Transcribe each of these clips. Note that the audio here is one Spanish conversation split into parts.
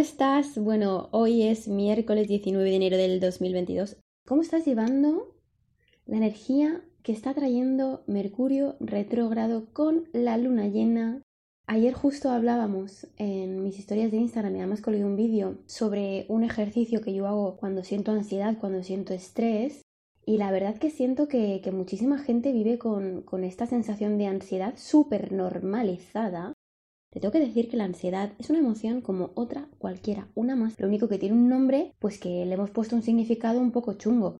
estás? Bueno, hoy es miércoles 19 de enero del 2022. ¿Cómo estás llevando la energía que está trayendo Mercurio retrógrado con la luna llena? Ayer justo hablábamos en mis historias de Instagram además colgué un vídeo sobre un ejercicio que yo hago cuando siento ansiedad, cuando siento estrés. Y la verdad que siento que, muchísima gente vive con, con esta sensación de ansiedad súper normalizada te tengo que decir que la ansiedad es una emoción como otra cualquiera, una más. Lo único que tiene un nombre, pues que le hemos puesto un significado un poco chungo.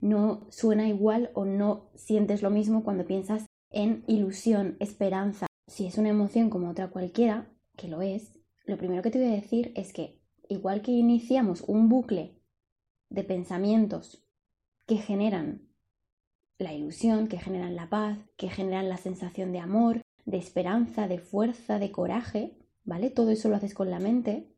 No suena igual o no sientes lo mismo cuando piensas en ilusión, esperanza. Si es una emoción como otra cualquiera, que lo es, lo primero que te voy a decir es que igual que iniciamos un bucle de pensamientos que generan la ilusión, que generan la paz, que generan la sensación de amor, de esperanza, de fuerza, de coraje, ¿vale? Todo eso lo haces con la mente,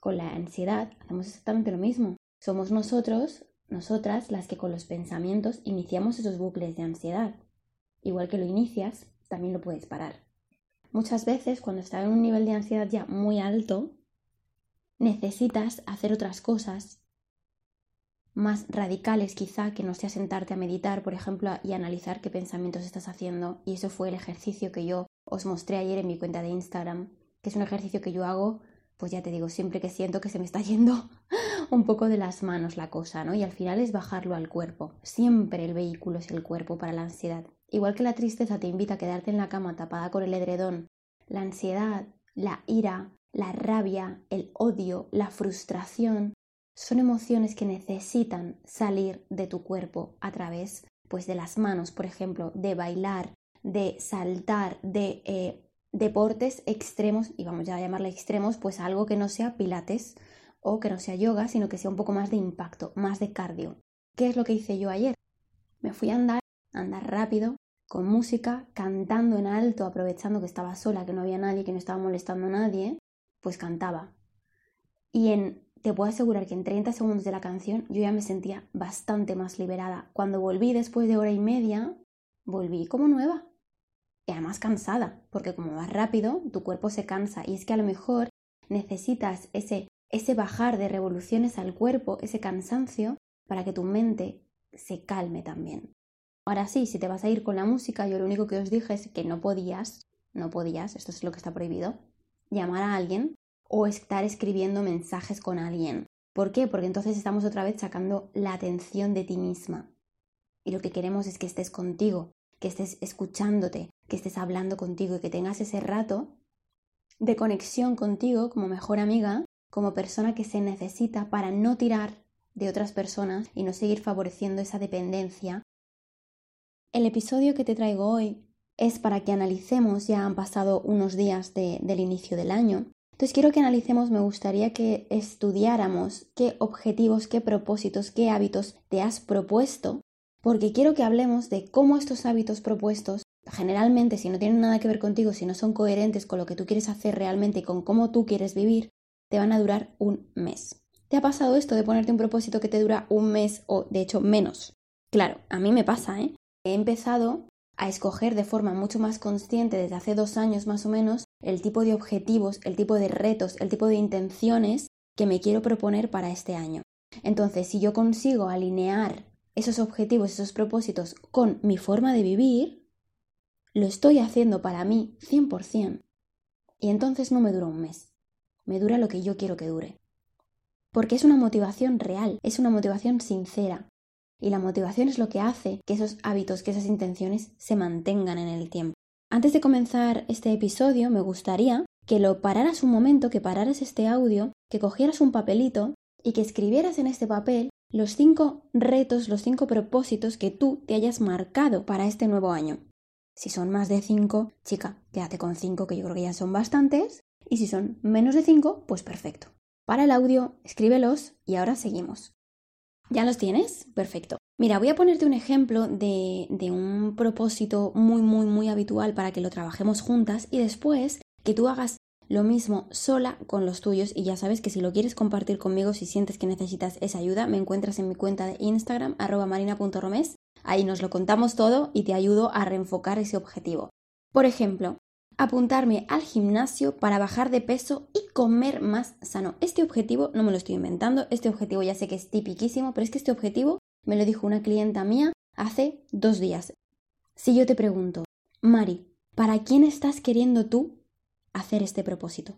con la ansiedad, hacemos exactamente lo mismo. Somos nosotros, nosotras, las que con los pensamientos iniciamos esos bucles de ansiedad. Igual que lo inicias, también lo puedes parar. Muchas veces, cuando estás en un nivel de ansiedad ya muy alto, necesitas hacer otras cosas más radicales quizá que no sea sentarte a meditar, por ejemplo, y analizar qué pensamientos estás haciendo. Y eso fue el ejercicio que yo os mostré ayer en mi cuenta de Instagram, que es un ejercicio que yo hago, pues ya te digo, siempre que siento que se me está yendo un poco de las manos la cosa, ¿no? Y al final es bajarlo al cuerpo. Siempre el vehículo es el cuerpo para la ansiedad. Igual que la tristeza te invita a quedarte en la cama tapada con el edredón, la ansiedad, la ira, la rabia, el odio, la frustración, son emociones que necesitan salir de tu cuerpo a través pues de las manos, por ejemplo, de bailar, de saltar, de eh, deportes extremos, y vamos ya a llamarle extremos, pues algo que no sea pilates o que no sea yoga, sino que sea un poco más de impacto, más de cardio. ¿Qué es lo que hice yo ayer? Me fui a andar, a andar rápido, con música, cantando en alto, aprovechando que estaba sola, que no había nadie, que no estaba molestando a nadie, pues cantaba. Y en te puedo asegurar que en 30 segundos de la canción yo ya me sentía bastante más liberada. Cuando volví después de hora y media, volví como nueva. Y además cansada, porque como vas rápido, tu cuerpo se cansa y es que a lo mejor necesitas ese, ese bajar de revoluciones al cuerpo, ese cansancio, para que tu mente se calme también. Ahora sí, si te vas a ir con la música, yo lo único que os dije es que no podías, no podías, esto es lo que está prohibido, llamar a alguien o estar escribiendo mensajes con alguien. ¿Por qué? Porque entonces estamos otra vez sacando la atención de ti misma. Y lo que queremos es que estés contigo, que estés escuchándote, que estés hablando contigo y que tengas ese rato de conexión contigo como mejor amiga, como persona que se necesita para no tirar de otras personas y no seguir favoreciendo esa dependencia. El episodio que te traigo hoy es para que analicemos, ya han pasado unos días del inicio del año, entonces quiero que analicemos, me gustaría que estudiáramos qué objetivos, qué propósitos, qué hábitos te has propuesto, porque quiero que hablemos de cómo estos hábitos propuestos, generalmente si no tienen nada que ver contigo, si no son coherentes con lo que tú quieres hacer realmente y con cómo tú quieres vivir, te van a durar un mes. ¿Te ha pasado esto de ponerte un propósito que te dura un mes o de hecho menos? Claro, a mí me pasa, ¿eh? He empezado a escoger de forma mucho más consciente desde hace dos años más o menos el tipo de objetivos, el tipo de retos, el tipo de intenciones que me quiero proponer para este año. Entonces, si yo consigo alinear esos objetivos, esos propósitos con mi forma de vivir, lo estoy haciendo para mí 100%. Y entonces no me dura un mes, me dura lo que yo quiero que dure. Porque es una motivación real, es una motivación sincera, y la motivación es lo que hace que esos hábitos, que esas intenciones se mantengan en el tiempo. Antes de comenzar este episodio, me gustaría que lo pararas un momento, que pararas este audio, que cogieras un papelito y que escribieras en este papel los cinco retos, los cinco propósitos que tú te hayas marcado para este nuevo año. Si son más de cinco, chica, quédate con cinco, que yo creo que ya son bastantes. Y si son menos de cinco, pues perfecto. Para el audio, escríbelos y ahora seguimos. ¿Ya los tienes? Perfecto. Mira, voy a ponerte un ejemplo de, de, un propósito muy, muy, muy habitual para que lo trabajemos juntas y después que tú hagas lo mismo sola con los tuyos y ya sabes que si lo quieres compartir conmigo, si sientes que necesitas esa ayuda, me encuentras en mi cuenta de Instagram arroba marina.romes. Ahí nos lo contamos todo y te ayudo a reenfocar ese objetivo. Por ejemplo, apuntarme al gimnasio para bajar de peso y comer más sano. Este objetivo no me lo estoy inventando, este objetivo ya sé que es tipiquísimo, pero es que este objetivo me lo dijo una clienta mía hace dos días. Si yo te pregunto, Mari, ¿para quién estás queriendo tú hacer este propósito?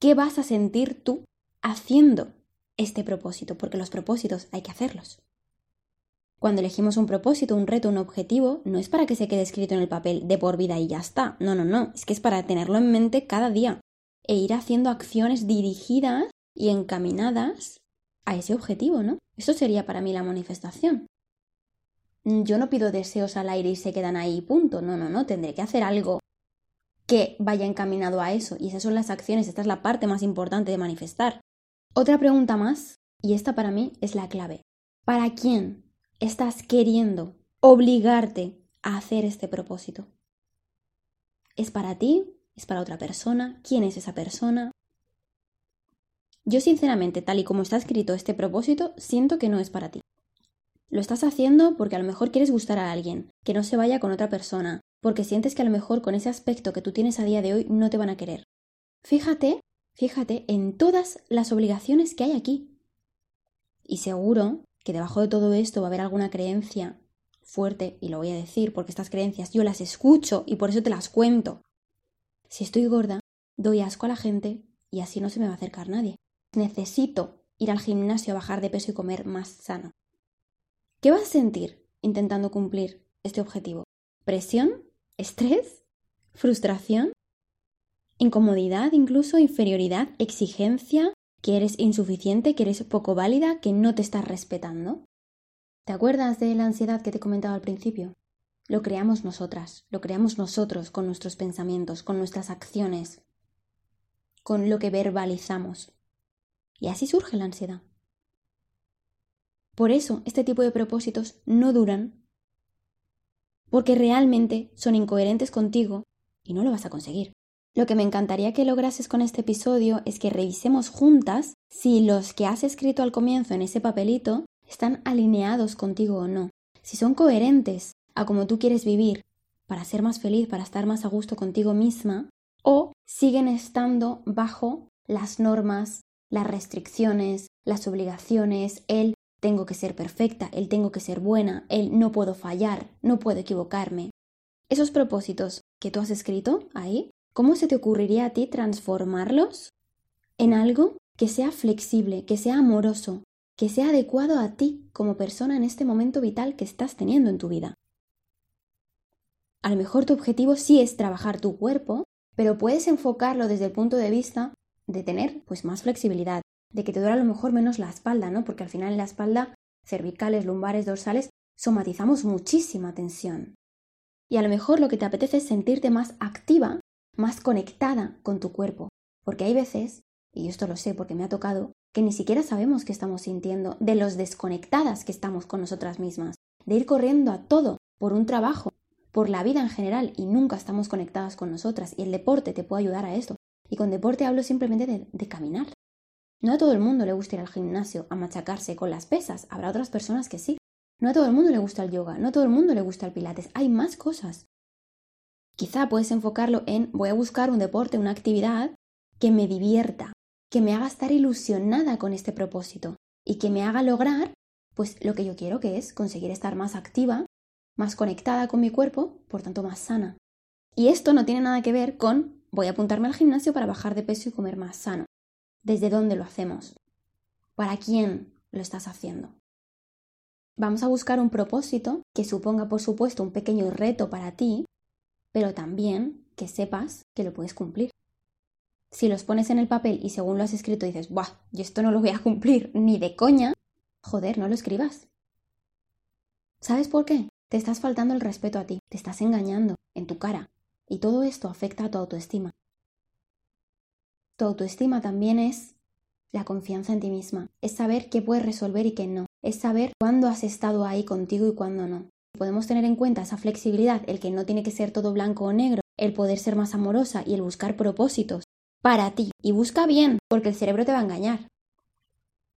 ¿Qué vas a sentir tú haciendo este propósito? Porque los propósitos hay que hacerlos. Cuando elegimos un propósito, un reto, un objetivo, no es para que se quede escrito en el papel de por vida y ya está. No, no, no. Es que es para tenerlo en mente cada día e ir haciendo acciones dirigidas y encaminadas a ese objetivo, ¿no? Eso sería para mí la manifestación. Yo no pido deseos al aire y se quedan ahí, punto. No, no, no. Tendré que hacer algo que vaya encaminado a eso. Y esas son las acciones. Esta es la parte más importante de manifestar. Otra pregunta más, y esta para mí es la clave. ¿Para quién estás queriendo obligarte a hacer este propósito? ¿Es para ti? ¿Es para otra persona? ¿Quién es esa persona? Yo sinceramente, tal y como está escrito este propósito, siento que no es para ti. Lo estás haciendo porque a lo mejor quieres gustar a alguien, que no se vaya con otra persona, porque sientes que a lo mejor con ese aspecto que tú tienes a día de hoy no te van a querer. Fíjate, fíjate en todas las obligaciones que hay aquí. Y seguro que debajo de todo esto va a haber alguna creencia fuerte, y lo voy a decir porque estas creencias yo las escucho y por eso te las cuento. Si estoy gorda, doy asco a la gente y así no se me va a acercar nadie. Necesito ir al gimnasio a bajar de peso y comer más sano. ¿Qué vas a sentir intentando cumplir este objetivo? ¿Presión? ¿Estrés? ¿Frustración? ¿Incomodidad incluso? ¿Inferioridad? ¿Exigencia? que eres insuficiente, que eres poco válida, que no te estás respetando. ¿Te acuerdas de la ansiedad que te comentaba al principio? Lo creamos nosotras, lo creamos nosotros con nuestros pensamientos, con nuestras acciones, con lo que verbalizamos. Y así surge la ansiedad. Por eso este tipo de propósitos no duran, porque realmente son incoherentes contigo y no lo vas a conseguir. Lo que me encantaría que lograses con este episodio es que revisemos juntas si los que has escrito al comienzo en ese papelito están alineados contigo o no, si son coherentes a cómo tú quieres vivir para ser más feliz, para estar más a gusto contigo misma, o siguen estando bajo las normas, las restricciones, las obligaciones, el tengo que ser perfecta, el tengo que ser buena, el no puedo fallar, no puedo equivocarme. Esos propósitos que tú has escrito ahí ¿Cómo se te ocurriría a ti transformarlos en algo que sea flexible, que sea amoroso, que sea adecuado a ti como persona en este momento vital que estás teniendo en tu vida? A lo mejor tu objetivo sí es trabajar tu cuerpo, pero puedes enfocarlo desde el punto de vista de tener pues más flexibilidad, de que te duele a lo mejor menos la espalda, ¿no? Porque al final en la espalda, cervicales, lumbares, dorsales, somatizamos muchísima tensión. Y a lo mejor lo que te apetece es sentirte más activa más conectada con tu cuerpo. Porque hay veces, y esto lo sé porque me ha tocado, que ni siquiera sabemos qué estamos sintiendo, de los desconectadas que estamos con nosotras mismas, de ir corriendo a todo por un trabajo, por la vida en general y nunca estamos conectadas con nosotras. Y el deporte te puede ayudar a esto. Y con deporte hablo simplemente de, caminar. No a todo el mundo le gusta ir al gimnasio a machacarse con las pesas, habrá otras personas que sí. No a todo el mundo le gusta el yoga, no a todo el mundo le gusta el pilates, hay más cosas. Quizá puedes enfocarlo en voy a buscar un deporte, una actividad que me divierta, que me haga estar ilusionada con este propósito y que me haga lograr pues lo que yo quiero que es conseguir estar más activa, más conectada con mi cuerpo, por tanto más sana. Y esto no tiene nada que ver con voy a apuntarme al gimnasio para bajar de peso y comer más sano. ¿Desde dónde lo hacemos? ¿Para quién lo estás haciendo? Vamos a buscar un propósito que suponga, por supuesto, un pequeño reto para ti, pero también que sepas que lo puedes cumplir. Si los pones en el papel y según lo has escrito dices, ¡buah! Yo esto no lo voy a cumplir ni de coña, joder, no lo escribas. ¿Sabes por qué? Te estás faltando el respeto a ti, te estás engañando en tu cara, y todo esto afecta a tu autoestima. Tu autoestima también es la confianza en ti misma, es saber qué puedes resolver y qué no, es saber cuándo has estado ahí contigo y cuándo no. Podemos tener en cuenta esa flexibilidad, el que no tiene que ser todo blanco o negro, el poder ser más amorosa y el buscar propósitos para ti. Y busca bien, porque el cerebro te va a engañar.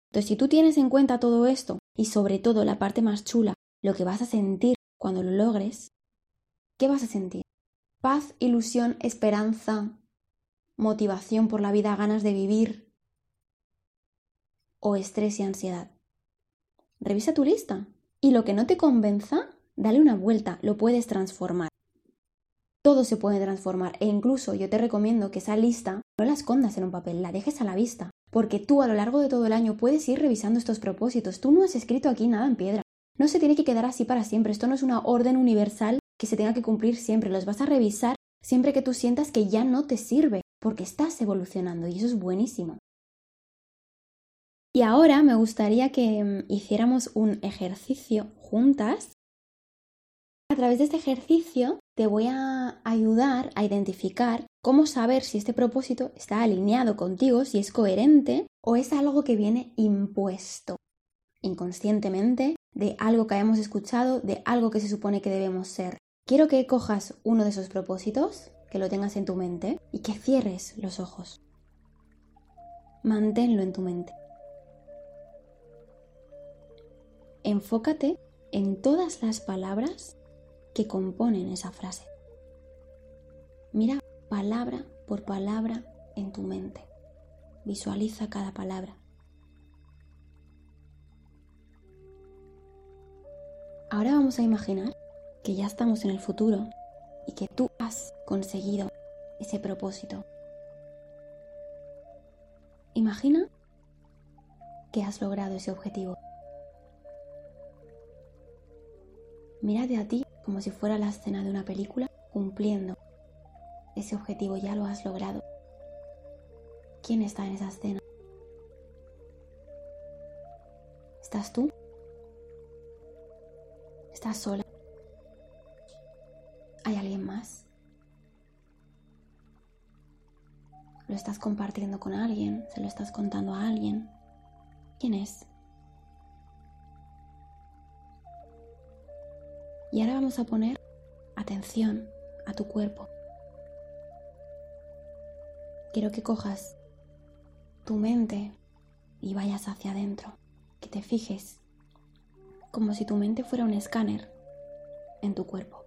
Entonces, si tú tienes en cuenta todo esto, y sobre todo la parte más chula, lo que vas a sentir cuando lo logres, ¿qué vas a sentir? Paz, ilusión, esperanza, motivación por la vida, ganas de vivir o estrés y ansiedad. Revisa tu lista y lo que no te convenza, dale una vuelta, lo puedes transformar. Todo se puede transformar e incluso yo te recomiendo que esa lista no la escondas en un papel, la dejes a la vista, porque tú a lo largo de todo el año puedes ir revisando estos propósitos. Tú no has escrito aquí nada en piedra. No se tiene que quedar así para siempre. Esto no es una orden universal que se tenga que cumplir siempre. Los vas a revisar siempre que tú sientas que ya no te sirve, porque estás evolucionando y eso es buenísimo. Y ahora me gustaría que mm, hiciéramos un ejercicio juntas. A través de este ejercicio te voy a ayudar a identificar cómo saber si este propósito está alineado contigo, si es coherente o es algo que viene impuesto inconscientemente de algo que hayamos escuchado, de algo que se supone que debemos ser. Quiero que cojas uno de esos propósitos, que lo tengas en tu mente y que cierres los ojos. Manténlo en tu mente. Enfócate en todas las palabras que componen esa frase. Mira palabra por palabra en tu mente. Visualiza cada palabra. Ahora vamos a imaginar que ya estamos en el futuro y que tú has conseguido ese propósito. Imagina que has logrado ese objetivo. Mírate a ti como si fuera la escena de una película cumpliendo ese objetivo, ya lo has logrado. ¿Quién está en esa escena? ¿Estás tú? ¿Estás sola? ¿Lo estás compartiendo con alguien? ¿Se lo estás contando a alguien? ¿Quién es? Y ahora vamos a poner atención a tu cuerpo. Quiero que cojas tu mente y vayas hacia adentro, que te fijes como si tu mente fuera un escáner en tu cuerpo.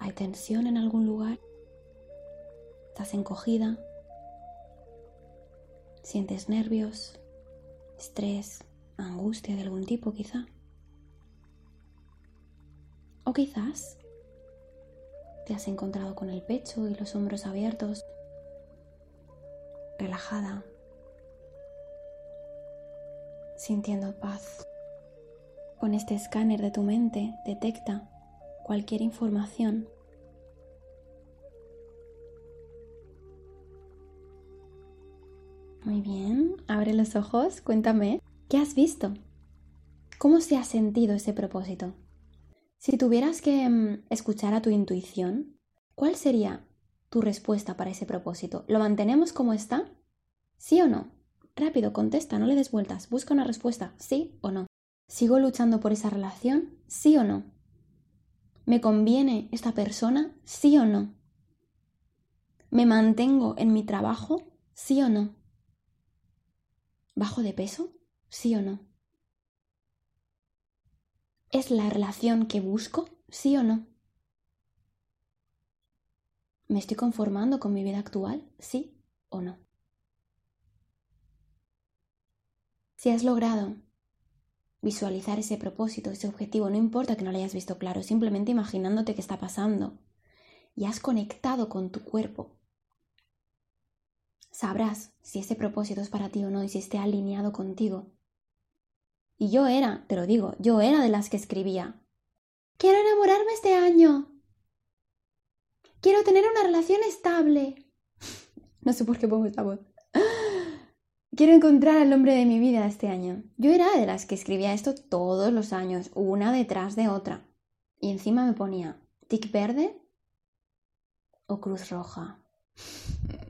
¿Hay tensión en algún lugar? ¿Estás encogida? ¿Sientes nervios? ¿Estrés? ¿Angustia de algún tipo quizá? O quizás te has encontrado con el pecho y los hombros abiertos, relajada, sintiendo paz. Con este escáner de tu mente detecta cualquier información. Muy bien, abre los ojos, cuéntame, ¿qué has visto? ¿Cómo se ha sentido ese propósito? Si tuvieras que mm, escuchar a tu intuición, ¿cuál sería tu respuesta para ese propósito? ¿Lo mantenemos como está? ¿Sí o no? Rápido, contesta, no le des vueltas, busca una respuesta, sí o no. ¿Sigo luchando por esa relación? ¿Sí o no? ¿Me conviene esta persona? ¿Sí o no? ¿Me mantengo en mi trabajo? ¿Sí o no? ¿Bajo de peso? ¿Sí o no? ¿Es la relación que busco? ¿Sí o no? ¿Me estoy conformando con mi vida actual? ¿Sí o no? Si has logrado visualizar ese propósito, ese objetivo, no importa que no lo hayas visto claro, simplemente imaginándote qué está pasando y has conectado con tu cuerpo, sabrás si ese propósito es para ti o no y si esté alineado contigo. Y yo era, te lo digo, yo era de las que escribía, quiero enamorarme este año, quiero tener una relación estable. no sé por qué pongo esta voz. Quiero encontrar al hombre de mi vida este año. Yo era de las que escribía esto todos los años, una detrás de otra. Y encima me ponía tic verde o cruz roja.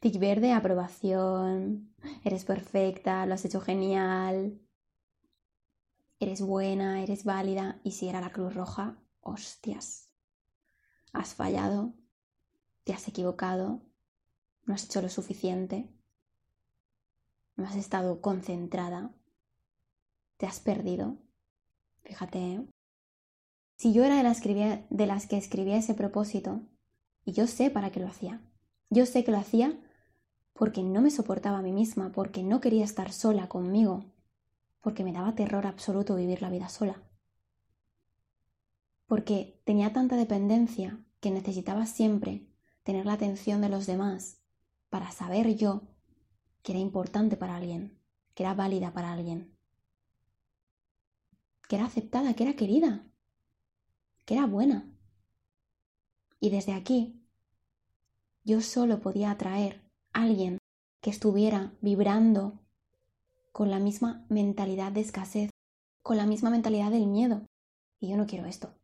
tic verde, aprobación. Eres perfecta, lo has hecho genial. Eres buena, eres válida. Y si era la cruz roja, hostias. Has fallado, te has equivocado, no has hecho lo suficiente no has estado concentrada, te has perdido. Fíjate, Si yo era de de las que escribía ese propósito, y yo sé para qué lo hacía. Yo sé que lo hacía porque no me soportaba a mí misma, porque no quería estar sola conmigo, porque me daba terror absoluto vivir la vida sola. Porque tenía tanta dependencia que necesitaba siempre tener la atención de los demás para saber yo que era importante para alguien, que era válida para alguien, que era aceptada, que era querida, que era buena. Y desde aquí, yo solo podía atraer alguien que estuviera vibrando con la misma mentalidad de escasez, con la misma mentalidad del miedo. Y yo no quiero esto.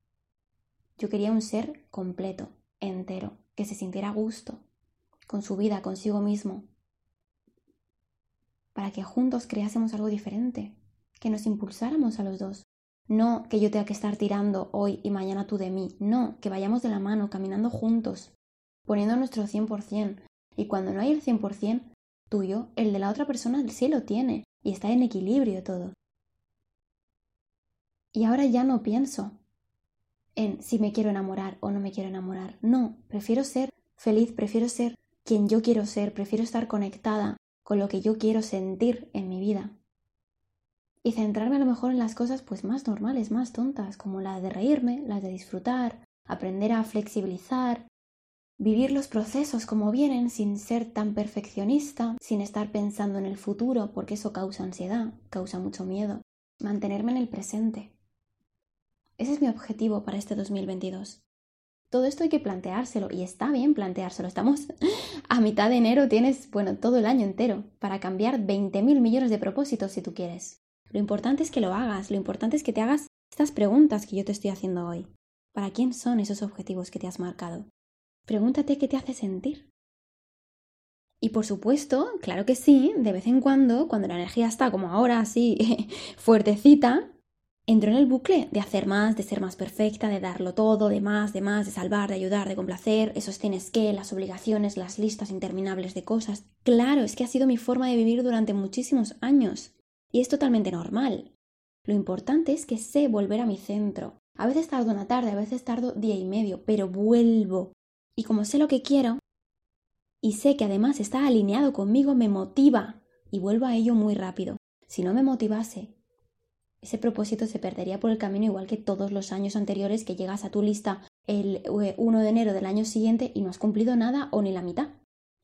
Yo quería un ser completo, entero, que se sintiera a gusto con su vida, consigo mismo, para que juntos creásemos algo diferente, que nos impulsáramos a los dos. No que yo tenga que estar tirando hoy y mañana tú de mí, no, que vayamos de la mano, caminando juntos, poniendo nuestro 100%. Y cuando no hay el 100% tuyo, el de la otra persona sí lo tiene y está en equilibrio todo. Y ahora ya no pienso en si me quiero enamorar o no me quiero enamorar. No, prefiero ser feliz, prefiero ser quien yo quiero ser, prefiero estar conectada con lo que yo quiero sentir en mi vida. Y centrarme a lo mejor en las cosas pues más normales, más tontas, como las de reírme, las de disfrutar, aprender a flexibilizar, vivir los procesos como vienen sin ser tan perfeccionista, sin estar pensando en el futuro, porque eso causa ansiedad, causa mucho miedo, mantenerme en el presente. Ese es mi objetivo para este 2022. Todo esto hay que planteárselo y está bien planteárselo. Estamos a mitad de enero, tienes, bueno, todo el año entero para cambiar 20.000 millones de propósitos si tú quieres. Lo importante es que lo hagas, lo importante es que te hagas estas preguntas que yo te estoy haciendo hoy. ¿Para quién son esos objetivos que te has marcado? Pregúntate qué te hace sentir. Y por supuesto, claro que sí, de vez en cuando, cuando la energía está como ahora así fuertecita, entro en el bucle de hacer más, de ser más perfecta, de darlo todo, de más, de más, de salvar, de ayudar, de complacer, esos tienes que, las obligaciones, las listas interminables de cosas. Claro, es que ha sido mi forma de vivir durante muchísimos años. Y es totalmente normal. Lo importante es que sé volver a mi centro. A veces tardo una tarde, a veces tardo día y medio, pero vuelvo. Y como sé lo que quiero, y sé que además está alineado conmigo, me motiva. Y vuelvo a ello muy rápido. Si no me motivase, ese propósito se perdería por el camino igual que todos los años anteriores que llegas a tu lista el 1 de enero del año siguiente y no has cumplido nada o ni la mitad.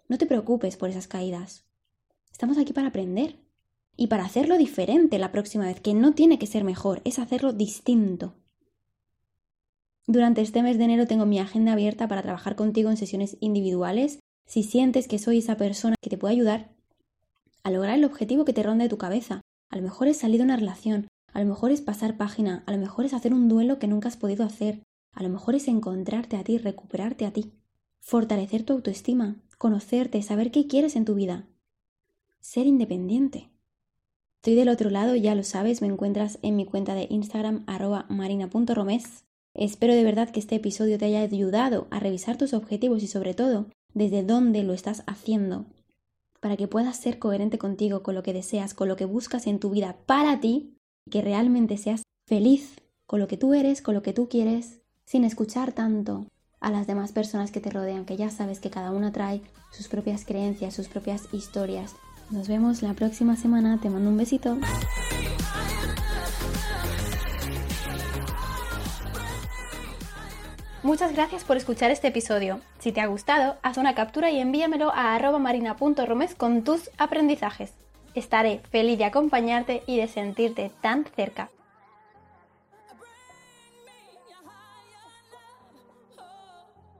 No te preocupes por esas caídas. Estamos aquí para aprender y para hacerlo diferente la próxima vez, que no tiene que ser mejor, es hacerlo distinto. Durante este mes de enero tengo mi agenda abierta para trabajar contigo en sesiones individuales. Si sientes que soy esa persona que te puede ayudar a lograr el objetivo que te ronde tu cabeza, a lo mejor es salir de una relación, a lo mejor es pasar página, a lo mejor es hacer un duelo que nunca has podido hacer, a lo mejor es encontrarte a ti, recuperarte a ti, fortalecer tu autoestima, conocerte, saber qué quieres en tu vida. Ser independiente. Estoy del otro lado, ya lo sabes, me encuentras en mi cuenta de Instagram arroba marina.romes. Espero de verdad que este episodio te haya ayudado a revisar tus objetivos y sobre todo desde dónde lo estás haciendo, para que puedas ser coherente contigo, con lo que deseas, con lo que buscas en tu vida para ti que realmente seas feliz con lo que tú eres, con lo que tú quieres, sin escuchar tanto a las demás personas que te rodean, que ya sabes que cada una trae sus propias creencias, sus propias historias. Nos vemos la próxima semana, te mando un besito. Muchas gracias por escuchar este episodio. Si te ha gustado, haz una captura y envíamelo a marina.romes con tus aprendizajes. Estaré feliz de acompañarte y de sentirte tan cerca.